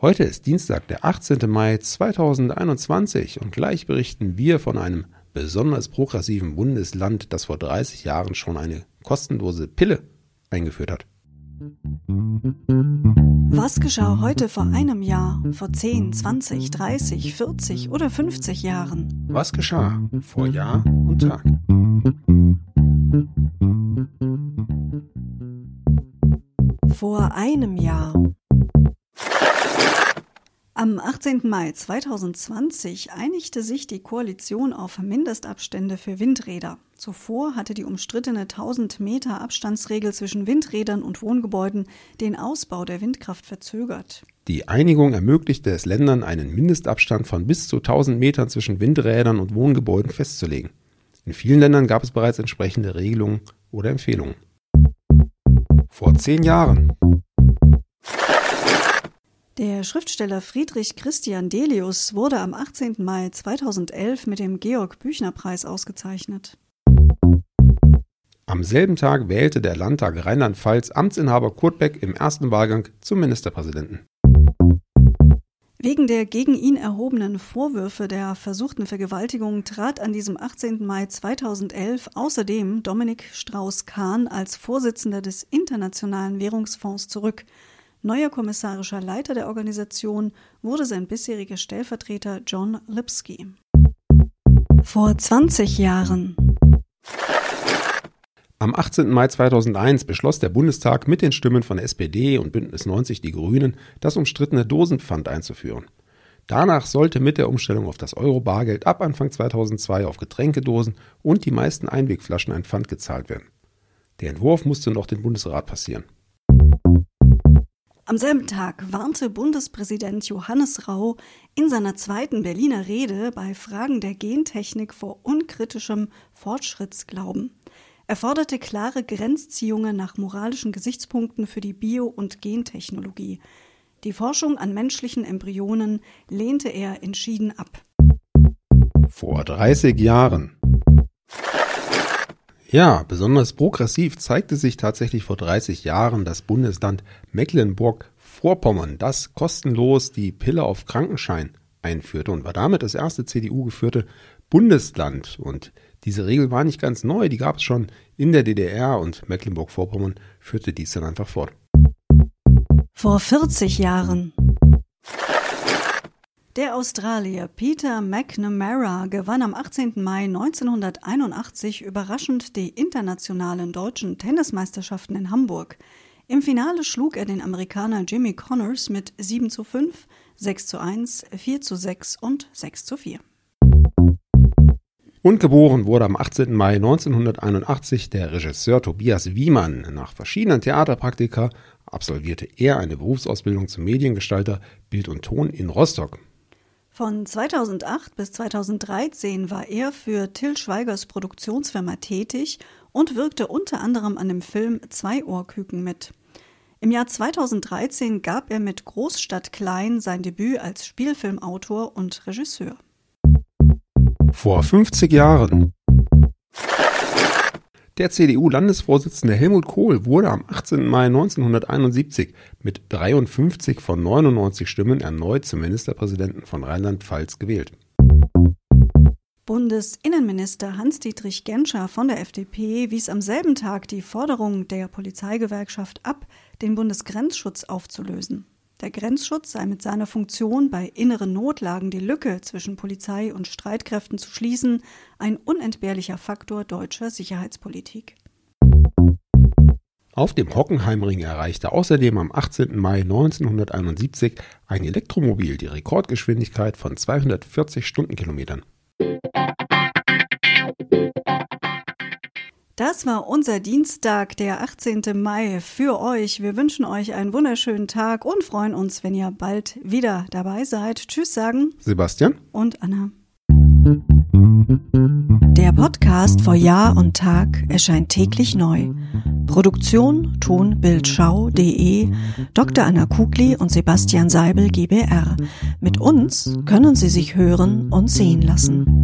Heute ist Dienstag, der 18. Mai 2021 und gleich berichten wir von einem besonders progressiven Bundesland, das vor 30 Jahren schon eine kostenlose Pille eingeführt hat. Was geschah heute vor einem Jahr, vor 10, 20, 30, 40 oder 50 Jahren? Was geschah vor Jahr und Tag? Vor einem Jahr. Am 18. Mai 2020 einigte sich die Koalition auf Mindestabstände für Windräder. Zuvor hatte die umstrittene 1000 Meter Abstandsregel zwischen Windrädern und Wohngebäuden den Ausbau der Windkraft verzögert. Die Einigung ermöglichte es Ländern, einen Mindestabstand von bis zu 1000 Metern zwischen Windrädern und Wohngebäuden festzulegen. In vielen Ländern gab es bereits entsprechende Regelungen oder Empfehlungen. Vor zehn Jahren der Schriftsteller Friedrich Christian Delius wurde am 18. Mai 2011 mit dem Georg-Büchner-Preis ausgezeichnet. Am selben Tag wählte der Landtag Rheinland-Pfalz Amtsinhaber Kurt Beck im ersten Wahlgang zum Ministerpräsidenten. Wegen der gegen ihn erhobenen Vorwürfe der versuchten Vergewaltigung trat an diesem 18. Mai 2011 außerdem Dominik Strauß-Kahn als Vorsitzender des Internationalen Währungsfonds zurück. Neuer kommissarischer Leiter der Organisation wurde sein bisheriger Stellvertreter John Lipsky. Vor 20 Jahren. Am 18. Mai 2001 beschloss der Bundestag mit den Stimmen von SPD und Bündnis 90 Die Grünen, das umstrittene Dosenpfand einzuführen. Danach sollte mit der Umstellung auf das Euro-Bargeld ab Anfang 2002 auf Getränkedosen und die meisten Einwegflaschen ein Pfand gezahlt werden. Der Entwurf musste noch den Bundesrat passieren. Am selben Tag warnte Bundespräsident Johannes Rau in seiner zweiten Berliner Rede bei Fragen der Gentechnik vor unkritischem Fortschrittsglauben. Er forderte klare Grenzziehungen nach moralischen Gesichtspunkten für die Bio- und Gentechnologie. Die Forschung an menschlichen Embryonen lehnte er entschieden ab. Vor 30 Jahren ja, besonders progressiv zeigte sich tatsächlich vor 30 Jahren das Bundesland Mecklenburg-Vorpommern, das kostenlos die Pille auf Krankenschein einführte und war damit das erste CDU-geführte Bundesland. Und diese Regel war nicht ganz neu, die gab es schon in der DDR und Mecklenburg-Vorpommern führte dies dann einfach fort. Vor 40 Jahren der Australier Peter McNamara gewann am 18. Mai 1981 überraschend die internationalen deutschen Tennismeisterschaften in Hamburg. Im Finale schlug er den Amerikaner Jimmy Connors mit 7 zu 5, 6 zu 1, 4 zu 6 und 6 zu 4. Und geboren wurde am 18. Mai 1981 der Regisseur Tobias Wiemann. Nach verschiedenen Theaterpraktika absolvierte er eine Berufsausbildung zum Mediengestalter Bild und Ton in Rostock. Von 2008 bis 2013 war er für Till Schweigers Produktionsfirma tätig und wirkte unter anderem an dem Film Zwei Ohrküken mit. Im Jahr 2013 gab er mit Großstadt Klein sein Debüt als Spielfilmautor und Regisseur. Vor 50 Jahren der CDU-Landesvorsitzende Helmut Kohl wurde am 18. Mai 1971 mit 53 von 99 Stimmen erneut zum Ministerpräsidenten von Rheinland-Pfalz gewählt. Bundesinnenminister Hans-Dietrich Genscher von der FDP wies am selben Tag die Forderung der Polizeigewerkschaft ab, den Bundesgrenzschutz aufzulösen. Der Grenzschutz sei mit seiner Funktion, bei inneren Notlagen die Lücke zwischen Polizei und Streitkräften zu schließen, ein unentbehrlicher Faktor deutscher Sicherheitspolitik. Auf dem Hockenheimring erreichte außerdem am 18. Mai 1971 ein Elektromobil die Rekordgeschwindigkeit von 240 Stundenkilometern. Das war unser Dienstag, der 18. Mai für euch. Wir wünschen euch einen wunderschönen Tag und freuen uns, wenn ihr bald wieder dabei seid. Tschüss sagen Sebastian und Anna. Der Podcast vor Jahr und Tag erscheint täglich neu. Produktion tonbildschau.de Dr. Anna Kugli und Sebastian Seibel GBR. Mit uns können Sie sich hören und sehen lassen.